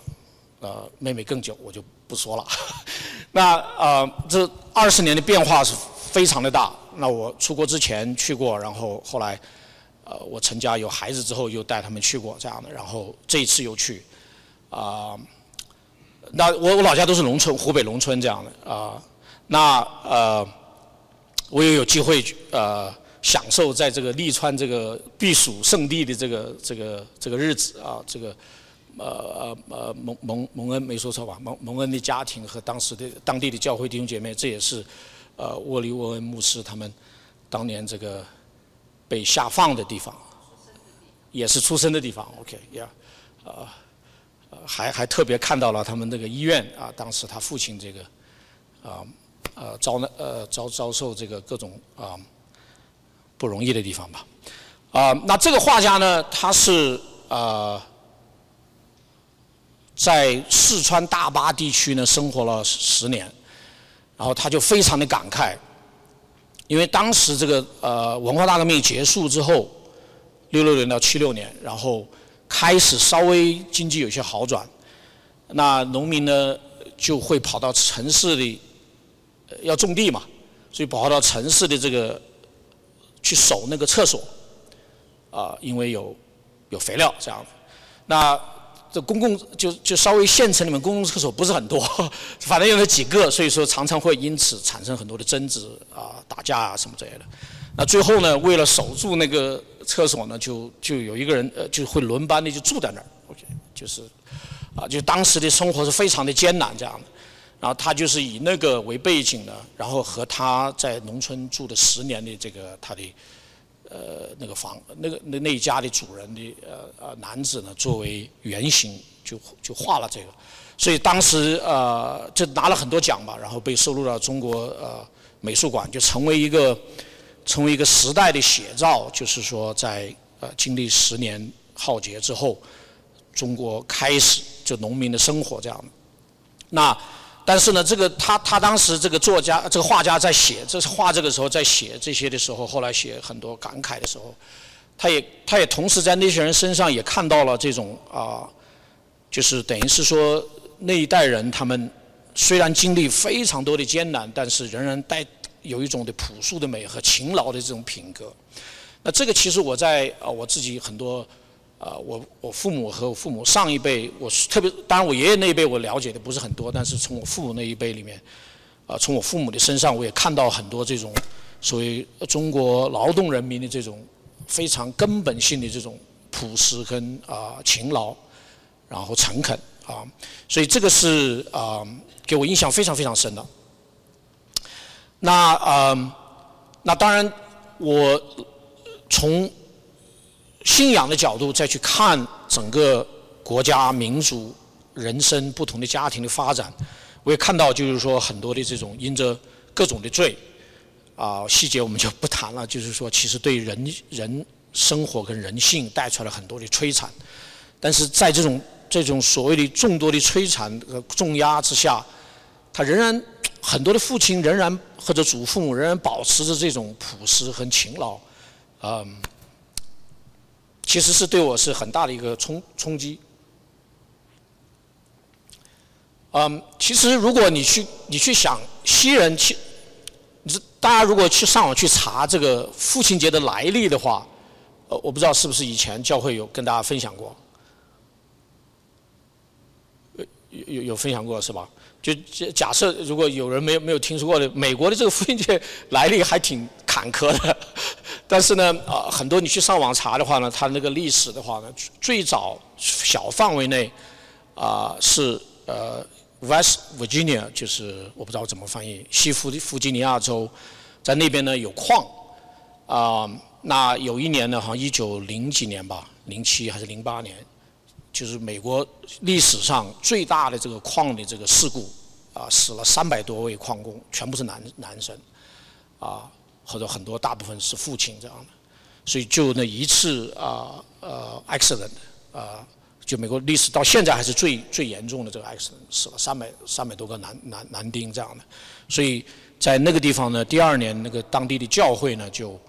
呃妹妹更久我就不说了。<laughs> 那呃这二十年的变化是非常的大。那我出国之前去过，然后后来呃我成家有孩子之后又带他们去过这样的，然后这一次又去啊。那我我老家都是农村，湖北农村这样的啊。那呃，我也有机会呃享受在这个利川这个避暑胜地的这个这个这个日子啊。这个呃呃呃蒙蒙蒙恩没说错吧？蒙蒙恩的家庭和当时的当地的教会弟兄姐妹，这也是呃沃利沃恩牧师他们当年这个被下放的地方，也是出生的地方。OK，Yeah，啊。还还特别看到了他们那个医院啊，当时他父亲这个啊呃遭难呃遭遭受这个各种啊不容易的地方吧啊那这个画家呢他是啊在四川大巴地区呢生活了十年，然后他就非常的感慨，因为当时这个呃文化大革命结束之后，六六年到七六年，然后。开始稍微经济有些好转，那农民呢就会跑到城市里，要种地嘛，所以跑到城市的这个去守那个厕所，啊，因为有有肥料这样。那这公共就就稍微县城里面公共厕所不是很多，<laughs> 反正有那几个，所以说常常会因此产生很多的争执啊、打架啊什么之类的。那最后呢，为了守住那个。厕所呢，就就有一个人，呃，就会轮班的就住在那儿，OK，就是，啊，就当时的生活是非常的艰难这样的，然后他就是以那个为背景呢，然后和他在农村住的十年的这个他的，呃，那个房，那个那那一家的主人的呃呃男子呢作为原型，就就画了这个，所以当时呃就拿了很多奖吧，然后被收录到中国呃美术馆，就成为一个。成为一个时代的写照，就是说，在呃经历十年浩劫之后，中国开始就农民的生活这样。那但是呢，这个他他当时这个作家这个画家在写这是画这个时候在写这些的时候，后来写很多感慨的时候，他也他也同时在那些人身上也看到了这种啊，就是等于是说那一代人他们虽然经历非常多的艰难，但是仍然带。有一种的朴素的美和勤劳的这种品格，那这个其实我在啊我自己很多啊我我父母和我父母上一辈，我特别当然我爷爷那一辈我了解的不是很多，但是从我父母那一辈里面，啊从我父母的身上我也看到很多这种所谓中国劳动人民的这种非常根本性的这种朴实跟啊勤劳，然后诚恳啊，所以这个是啊给我印象非常非常深的。那呃，那当然，我从信仰的角度再去看整个国家、民族、人生不同的家庭的发展，我也看到，就是说很多的这种因着各种的罪，啊，细节我们就不谈了。就是说，其实对人人生活跟人性带出来很多的摧残，但是在这种这种所谓的众多的摧残和重压之下，他仍然很多的父亲仍然或者祖父母仍然保持着这种朴实和勤劳，嗯，其实是对我是很大的一个冲冲击。嗯，其实如果你去你去想西人去，你大家如果去上网去查这个父亲节的来历的话，呃，我不知道是不是以前教会有跟大家分享过，有有有分享过是吧？就假设如果有人没有没有听说过的，美国的这个父亲节来历还挺坎坷的，但是呢，啊，很多你去上网查的话呢，它那个历史的话呢，最早小范围内啊是呃。West Virginia 就是我不知道怎么翻译，西弗弗吉尼亚州，在那边呢有矿，啊，那有一年呢，好像一九零几年吧，零七还是零八年，就是美国历史上最大的这个矿的这个事故，啊，死了三百多位矿工，全部是男男生，啊，或者很多大部分是父亲这样的，所以就那一次啊呃 accident 啊。就美国历史到现在还是最最严重的这个 accident，死了三百三百多个男男男丁这样的，所以在那个地方呢，第二年那个当地的教会呢就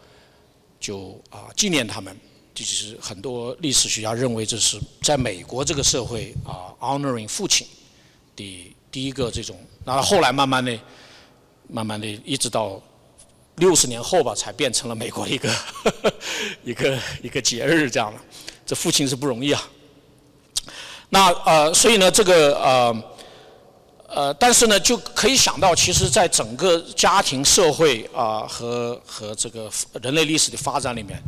就啊纪念他们，就是很多历史学家认为这是在美国这个社会啊 honoring 父亲的第一个这种，然后后来慢慢的慢慢的一直到六十年后吧，才变成了美国一个 <laughs> 一个一个节日这样的，这父亲是不容易啊。那呃，所以呢，这个呃呃，但是呢，就可以想到，其实，在整个家庭、社会啊和和这个人类历史的发展里面，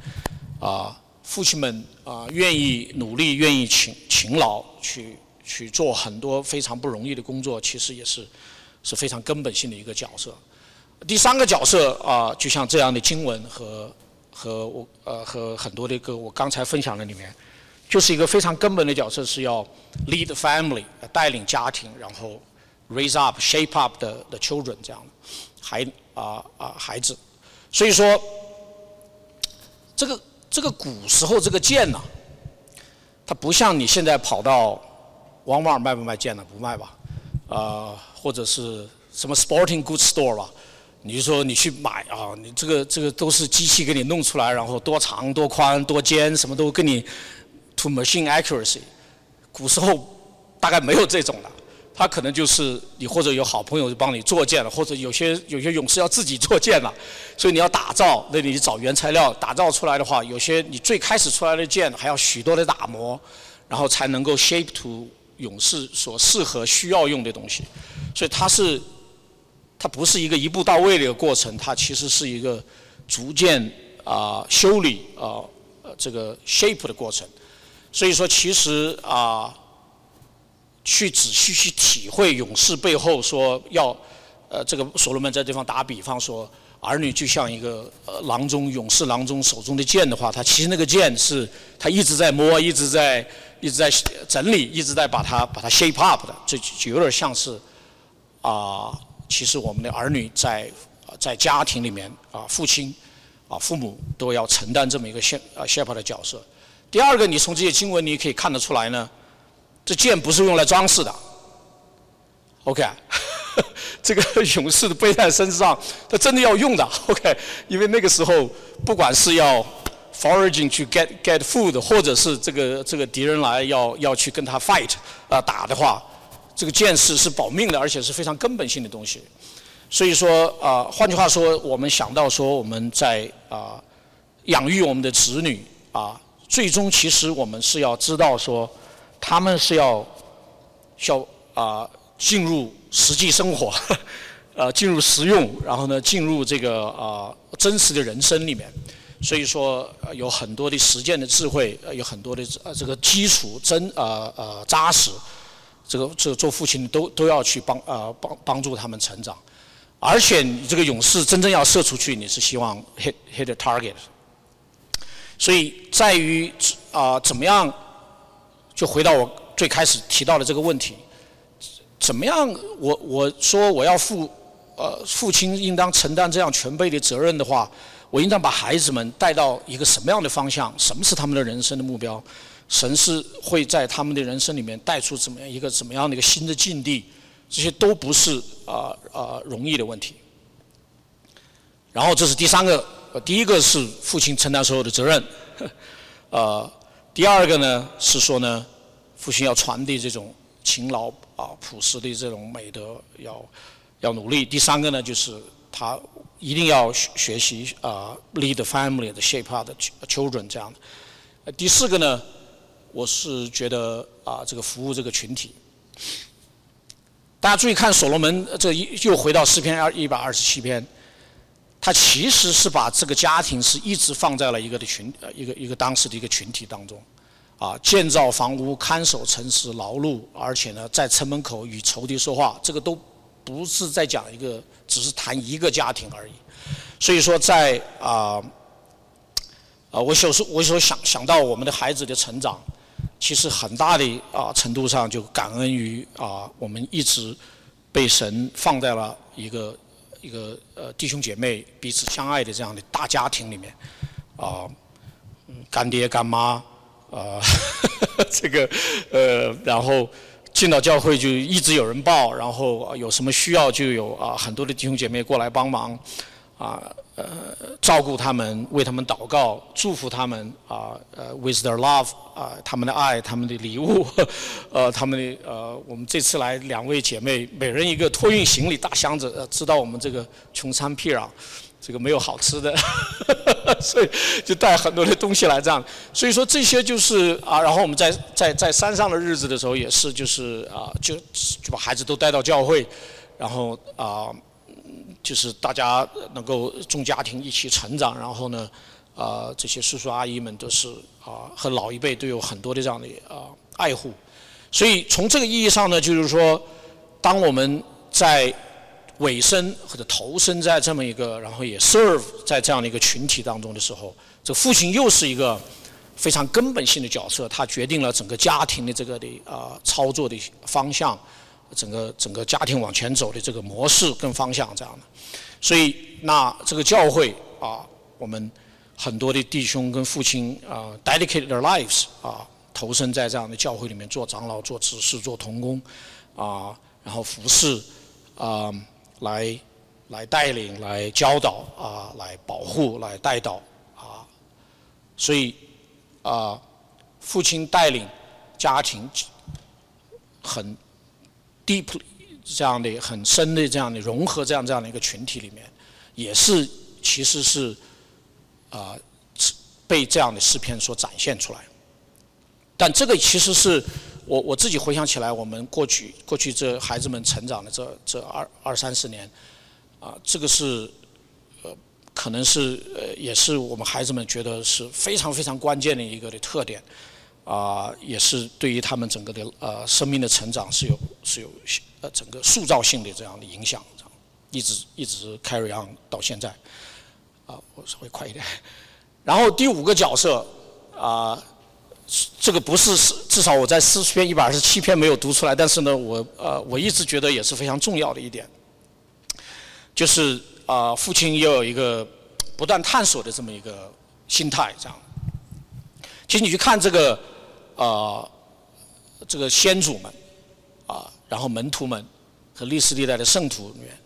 啊，父亲们啊愿意努力、愿意勤勤劳去去做很多非常不容易的工作，其实也是是非常根本性的一个角色。第三个角色啊，就像这样的经文和和我呃和很多的一个我刚才分享的里面。就是一个非常根本的角色，是要 lead family，带领家庭，然后 raise up、shape up 的的 children 这样的孩啊啊孩子。所以说，这个这个古时候这个剑呢，它不像你现在跑到沃尔玛卖不卖剑呢？不卖吧？啊，或者是什么 sporting goods store 吧？你就说你去买啊，你这个这个都是机器给你弄出来，然后多长多宽多尖，什么都给你。To machine accuracy，古时候大概没有这种的，他可能就是你或者有好朋友就帮你做剑了，或者有些有些勇士要自己做剑了，所以你要打造，那你找原材料打造出来的话，有些你最开始出来的剑还要许多的打磨，然后才能够 shape to 勇士所适合需要用的东西，所以它是它不是一个一步到位的一个过程，它其实是一个逐渐啊修理啊这个 shape 的过程。所以说，其实啊，去仔细去体会勇士背后说要，呃，这个所罗门在地方打比方说，儿女就像一个呃郎中勇士郎中手中的剑的话，他其实那个剑是他一直在摸，一直在一直在整理，一直在把它把它 shape up 的，这就有点像是啊，其实我们的儿女在在家庭里面啊，父亲啊，父母都要承担这么一个线啊 shape 的角色。第二个，你从这些经文你可以看得出来呢，这剑不是用来装饰的。OK，<laughs> 这个勇士的背在身上，他真的要用的。OK，因为那个时候不管是要 foraging 去 get get food，或者是这个这个敌人来要要去跟他 fight 啊打的话，这个见识是保命的，而且是非常根本性的东西。所以说啊，换句话说，我们想到说我们在啊养育我们的子女啊。最终，其实我们是要知道说，他们是要，要啊进入实际生活，呃 <laughs> 进入实用，然后呢进入这个啊真实的人生里面。所以说有很多的实践的智慧，有很多的呃这个基础真呃呃扎实，这个这个做父亲都都要去帮啊帮帮助他们成长。而且你这个勇士真正要射出去，你是希望 hit hit the target。所以在于啊，怎么样？就回到我最开始提到的这个问题：怎么样？我我说我要负呃，父亲应当承担这样全备的责任的话，我应当把孩子们带到一个什么样的方向？什么是他们的人生的目标？神是会在他们的人生里面带出怎么样一个怎么样的一个新的境地？这些都不是啊啊容易的问题。然后这是第三个，第一个是父亲承担所有的责任，呃，<laughs> 第二个呢是说呢，父亲要传递这种勤劳啊朴实的这种美德，要要努力。第三个呢就是他一定要学学习啊，lead family 的 shape up 的 children 这样的。第四个呢，我是觉得啊这个服务这个群体。大家注意看，所罗门这又回到诗篇二一百二十七篇，他其实是把这个家庭是一直放在了一个的群呃一个一个当时的一个群体当中，啊，建造房屋、看守城市、劳碌，而且呢，在城门口与仇敌说话，这个都不是在讲一个，只是谈一个家庭而已。所以说，在啊啊，我有时我有时候想想到我们的孩子的成长。其实很大的啊程度上就感恩于啊我们一直被神放在了一个一个呃弟兄姐妹彼此相爱的这样的大家庭里面啊干爹干妈啊 <laughs> 这个呃然后进到教会就一直有人报然后有什么需要就有啊很多的弟兄姐妹过来帮忙啊。呃，照顾他们，为他们祷告，祝福他们啊，呃，with their love 啊，他们的爱，他们的礼物，<laughs> 呃，他们的呃，我们这次来两位姐妹，每人一个托运行李大箱子，呃，知道我们这个穷山僻壤，这个没有好吃的，<laughs> 所以就带很多的东西来这样。所以说这些就是啊，然后我们在在在山上的日子的时候也是，就是啊，就就把孩子都带到教会，然后啊。就是大家能够众家庭一起成长，然后呢，啊，这些叔叔阿姨们都是啊，和老一辈都有很多的这样的啊爱护，所以从这个意义上呢，就是说，当我们在尾声或者投身在这么一个，然后也 serve 在这样的一个群体当中的时候，这父亲又是一个非常根本性的角色，他决定了整个家庭的这个的啊操作的方向。整个整个家庭往前走的这个模式跟方向这样的，所以那这个教会啊，我们很多的弟兄跟父亲啊，dedicate their lives 啊，投身在这样的教会里面做长老、做执事、做童工啊，然后服侍啊，来来带领、来教导啊，来保护、来带导啊，所以啊，父亲带领家庭很。Deep 这样的很深的这样的融合这样这样的一个群体里面，也是其实是啊被这样的诗篇所展现出来。但这个其实是我我自己回想起来，我们过去过去这孩子们成长的这这二二三十年啊，这个是呃可能是呃也是我们孩子们觉得是非常非常关键的一个的特点。啊，也是对于他们整个的呃生命的成长是有是有呃整个塑造性的这样的影响，一直一直 carry on 到现在。啊，我稍微快一点。然后第五个角色啊，这个不是是至少我在诗篇一百二十七篇没有读出来，但是呢，我呃我一直觉得也是非常重要的一点，就是啊父亲要有一个不断探索的这么一个心态，这样。其实你去看这个。啊，这个先祖们，啊，然后门徒们和历史历代的圣徒里面，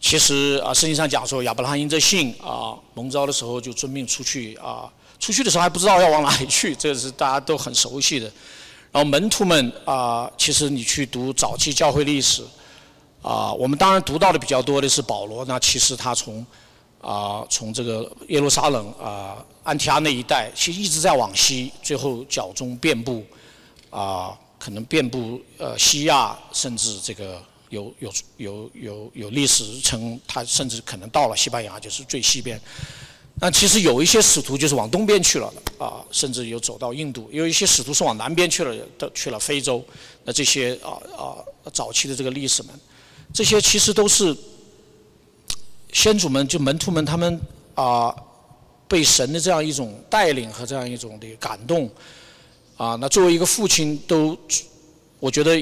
其实啊，圣经上讲说亚伯拉罕因着信啊，蒙召的时候就遵命出去啊，出去的时候还不知道要往哪里去，这是大家都很熟悉的。然后门徒们啊，其实你去读早期教会历史，啊，我们当然读到的比较多的是保罗，那其实他从啊，从这个耶路撒冷啊。安提阿那一带其实一直在往西，最后脚中遍布啊，可能遍布呃西亚，甚至这个有有有有有历史称，他甚至可能到了西班牙，就是最西边。那其实有一些使徒就是往东边去了啊，甚至有走到印度，有一些使徒是往南边去了，都去了非洲。那这些啊啊早期的这个历史们，这些其实都是先祖们就门徒们他们啊。被神的这样一种带领和这样一种的感动，啊，那作为一个父亲，都我觉得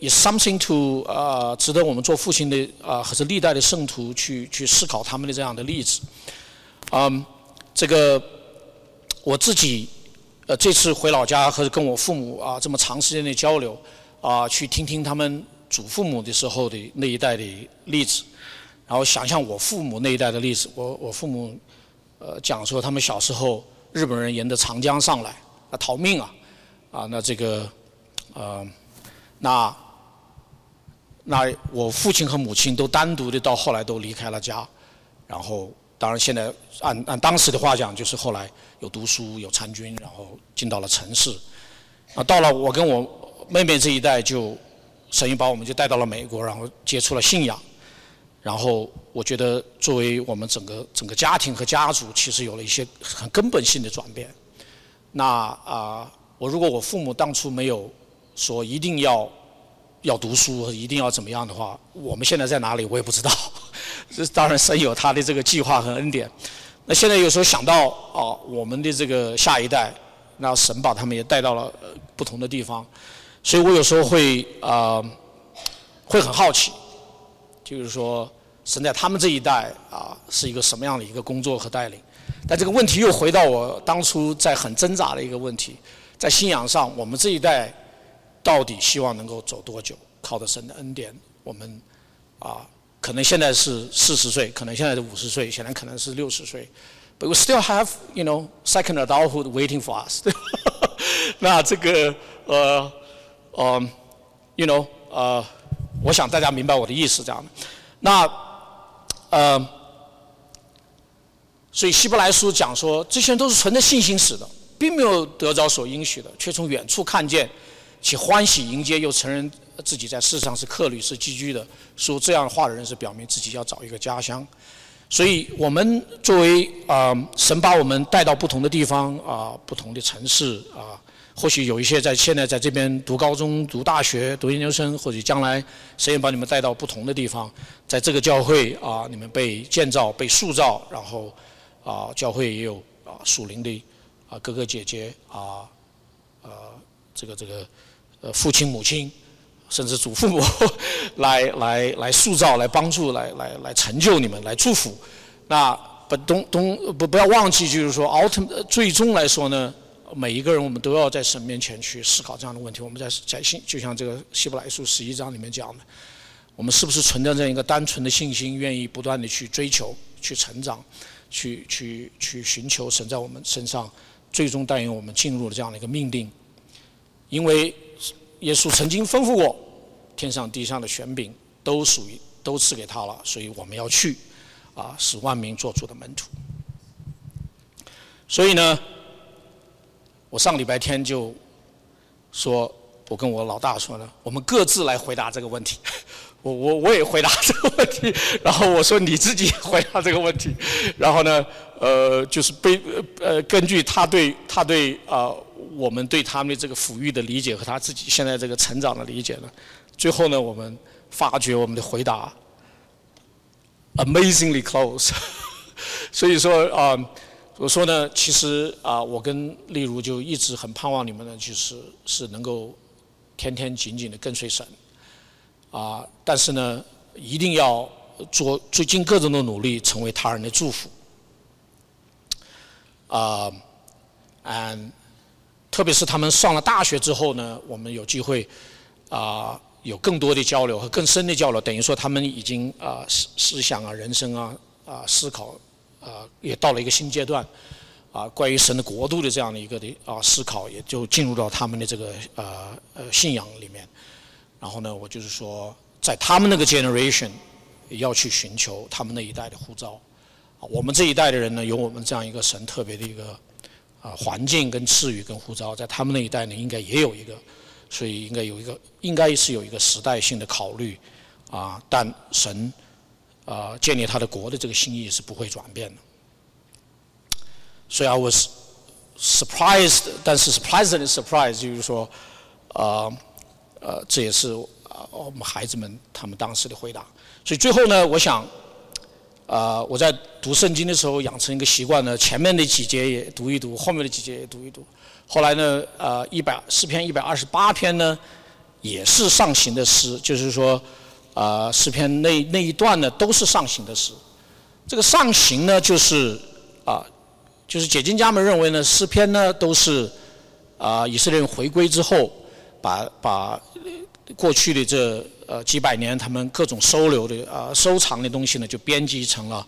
也 something to 呃，值得我们做父亲的啊，或者历代的圣徒去去思考他们的这样的例子。嗯，这个我自己呃这次回老家和跟我父母啊这么长时间的交流啊，去听听他们祖父母的时候的那一代的例子，然后想想我父母那一代的历史，我我父母呃讲说他们小时候日本人沿着长江上来啊逃命啊啊那这个呃那那我父亲和母亲都单独的到后来都离开了家，然后当然现在按按当时的话讲，就是后来有读书有参军，然后进到了城市。啊，到了我跟我妹妹这一代，就神把我们就带到了美国，然后接触了信仰。然后我觉得作为我们整个整个家庭和家族，其实有了一些很根本性的转变。那啊，我如果我父母当初没有说一定要。要读书，一定要怎么样的话，我们现在在哪里，我也不知道。<laughs> 这当然神有他的这个计划和恩典。那现在有时候想到啊，我们的这个下一代，那神把他们也带到了不同的地方，所以我有时候会啊，会很好奇，就是说神在他们这一代啊，是一个什么样的一个工作和带领？但这个问题又回到我当初在很挣扎的一个问题，在信仰上，我们这一代。到底希望能够走多久？靠着神的恩典，我们啊，可能现在是四十岁，可能现在是五十岁，现在可能是六十岁。But we still have, you know, second adulthood waiting for us。<laughs> 那这个呃呃，you know，呃，我想大家明白我的意思，这样的。那呃，所以希伯来书讲说，这些人都是存着信心死的，并没有得着所应许的，却从远处看见。且欢喜迎接，又承认自己在世上是客旅，是寄居的。说这样话的人是表明自己要找一个家乡。所以我们作为啊，神把我们带到不同的地方啊，不同的城市啊，或许有一些在现在在这边读高中、读大学、读研究生，或者将来神也把你们带到不同的地方，在这个教会啊，你们被建造、被塑造，然后啊，教会也有啊属灵的啊哥哥姐姐啊，呃，这个这个。呃，父亲、母亲，甚至祖父母，<laughs> 来来来塑造、来帮助、来来来成就你们、来祝福。那不东东不不要忘记，就是说，ultimate 最终来说呢，每一个人我们都要在神面前去思考这样的问题。我们在在信，就像这个希伯来书十一章里面讲的，我们是不是存在这样一个单纯的信心，愿意不断的去追求、去成长、去去去寻求神在我们身上最终带领我们进入了这样的一个命定，因为。耶稣曾经吩咐过，天上地上的权柄都属于都赐给他了，所以我们要去，啊，使万民做主的门徒。所以呢，我上礼拜天就说，我跟我老大说呢，我们各自来回答这个问题。<laughs> 我我我也回答这个问题，<laughs> 然后我说你自己回答这个问题，然后呢，呃，就是被呃根据他对他对啊。我们对他们的这个抚育的理解和他自己现在这个成长的理解呢，最后呢，我们发觉我们的回答 amazingly close。<laughs> 所以说啊，我说呢，其实啊，我跟例如就一直很盼望你们呢，就是是能够天天紧紧的跟随神啊，但是呢，一定要做最近各种的努力，成为他人的祝福啊，and。特别是他们上了大学之后呢，我们有机会啊，有更多的交流和更深的交流。等于说，他们已经啊思思想啊、人生啊啊思考啊，也到了一个新阶段啊。关于神的国度的这样的一个的啊思考，也就进入到他们的这个呃呃信仰里面。然后呢，我就是说，在他们那个 generation 要去寻求他们那一代的呼召。我们这一代的人呢，有我们这样一个神特别的一个。啊，环境跟赐予跟呼召，在他们那一代呢，应该也有一个，所以应该有一个，应该是有一个时代性的考虑，啊，但神啊建立他的国的这个心意是不会转变的。所以 I was surprised，但是 surprising surprise，就是说，啊，呃，这也是啊我们孩子们他们当时的回答。所以最后呢，我想。啊，我在读圣经的时候养成一个习惯呢，前面的几节也读一读，后面的几节也读一读。后来呢，呃，一百诗篇一百二十八篇呢，也是上行的诗，就是说，啊，诗篇那那一段呢都是上行的诗。这个上行呢，就是啊，就是解经家们认为呢，诗篇呢都是啊以色列人回归之后，把把过去的这呃几百年他们各种收留的啊收藏的东西呢，就编辑成了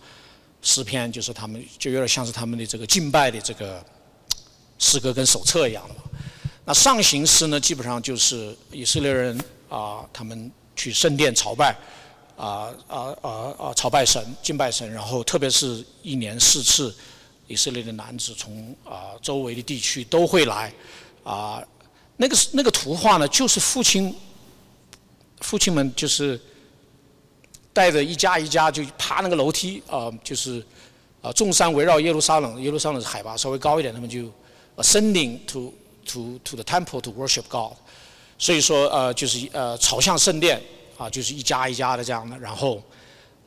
诗篇，就是他们就有点像是他们的这个敬拜的这个诗歌跟手册一样的。那上行诗呢，基本上就是以色列人啊，他们去圣殿朝拜。啊啊啊啊！朝拜神、敬拜神，然后特别是一年四次，以色列的男子从啊周围的地区都会来，啊，那个那个图画呢，就是父亲，父亲们就是带着一家一家就爬那个楼梯啊，就是啊众山围绕耶路撒冷，耶路撒冷是海拔稍微高一点，他们就 ascending to to to the temple to worship God，所以说呃就是呃朝向圣殿。啊，就是一家一家的这样的，然后，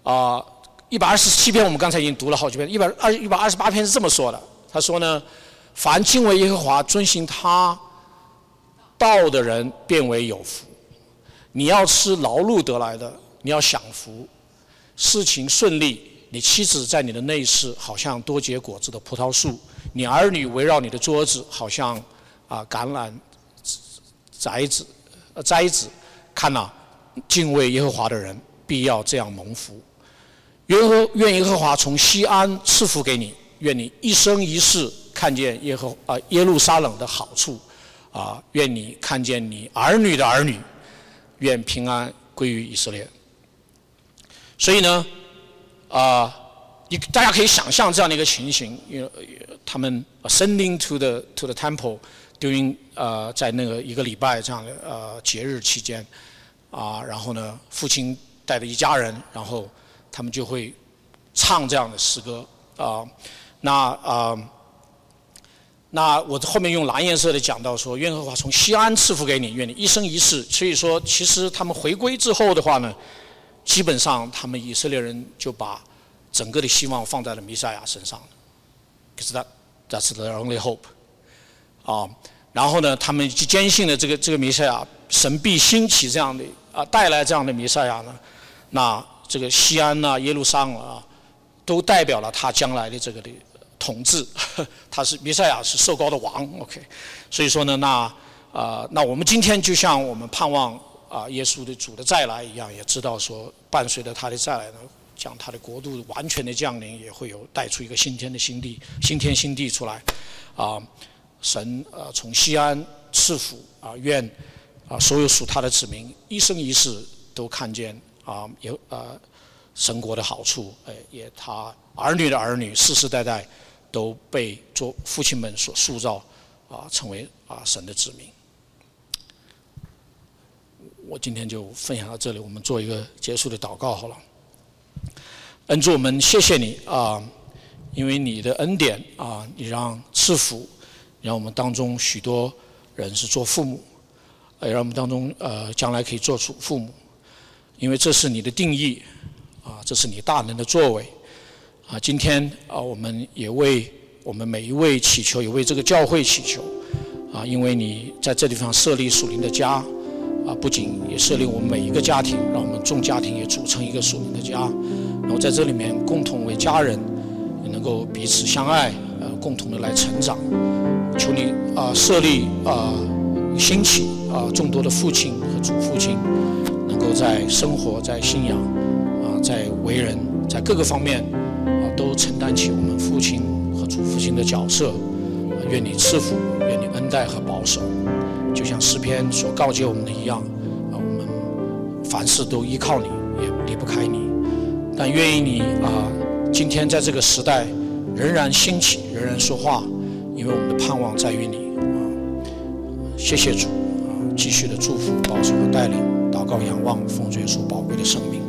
啊，一百二十七篇我们刚才已经读了好几遍，一百二一百二十八篇是这么说的，他说呢，凡敬畏耶和华、遵行他道的人，变为有福。你要吃劳碌得来的，你要享福，事情顺利。你妻子在你的内室，好像多结果子的葡萄树；你儿女围绕你的桌子，好像啊橄榄摘子呃摘子。看呐。敬畏耶和华的人必要这样蒙福。愿和愿耶和华从西安赐福给你，愿你一生一世看见耶和啊耶路撒冷的好处，啊愿你看见你儿女的儿女，愿平安归于以色列。所以呢，啊，你大家可以想象这样的一个情形，因为他们 ascending to the to the temple during 呃在那个一个礼拜这样的呃节日期间。啊，然后呢，父亲带着一家人，然后他们就会唱这样的诗歌啊。那啊，那我后面用蓝颜色的讲到说，愿和华从西安赐福给你，愿你一生一世。所以说，其实他们回归之后的话呢，基本上他们以色列人就把整个的希望放在了弥赛亚身上。可是他，That's the only hope。啊，然后呢，他们就坚信了这个这个弥赛亚神必兴起这样的。啊，带来这样的弥赛亚呢，那这个西安呐、耶路撒冷啊，都代表了他将来的这个的统治。<laughs> 他是弥赛亚，是受高的王。OK，所以说呢，那啊，那我们今天就像我们盼望啊，耶稣的主的再来一样，也知道说，伴随着他的再来呢，将他的国度完全的降临，也会有带出一个新天的新地、新天新地出来。啊，神呃，从西安赐福啊，愿。啊，所有属他的子民一生一世都看见啊，有啊神国的好处，哎，也他儿女的儿女世世代代都被做父亲们所塑造，啊，成为啊神的子民。我今天就分享到这里，我们做一个结束的祷告好了。恩主，我们谢谢你啊，因为你的恩典啊，你让赐福，让我们当中许多人是做父母。也让我们当中呃将来可以做出父母，因为这是你的定义，啊，这是你大能的作为，啊，今天啊我们也为我们每一位祈求，也为这个教会祈求，啊，因为你在这地方设立属灵的家，啊，不仅也设立我们每一个家庭，让我们众家庭也组成一个属灵的家，然后在这里面共同为家人，能够彼此相爱，呃，共同的来成长，求你啊设立啊兴起。啊，众多的父亲和祖父亲，能够在生活、在信仰、啊，在为人，在各个方面，都承担起我们父亲和祖父亲的角色。愿你赐福，愿你恩待和保守，就像诗篇所告诫我们的一样。啊，我们凡事都依靠你，也离不开你。但愿意你啊，今天在这个时代仍然兴起，仍然说话，因为我们的盼望在于你。啊，谢谢主啊。继续的祝福、保守和带领，祷告、仰望，奉耶稣宝贵的生命，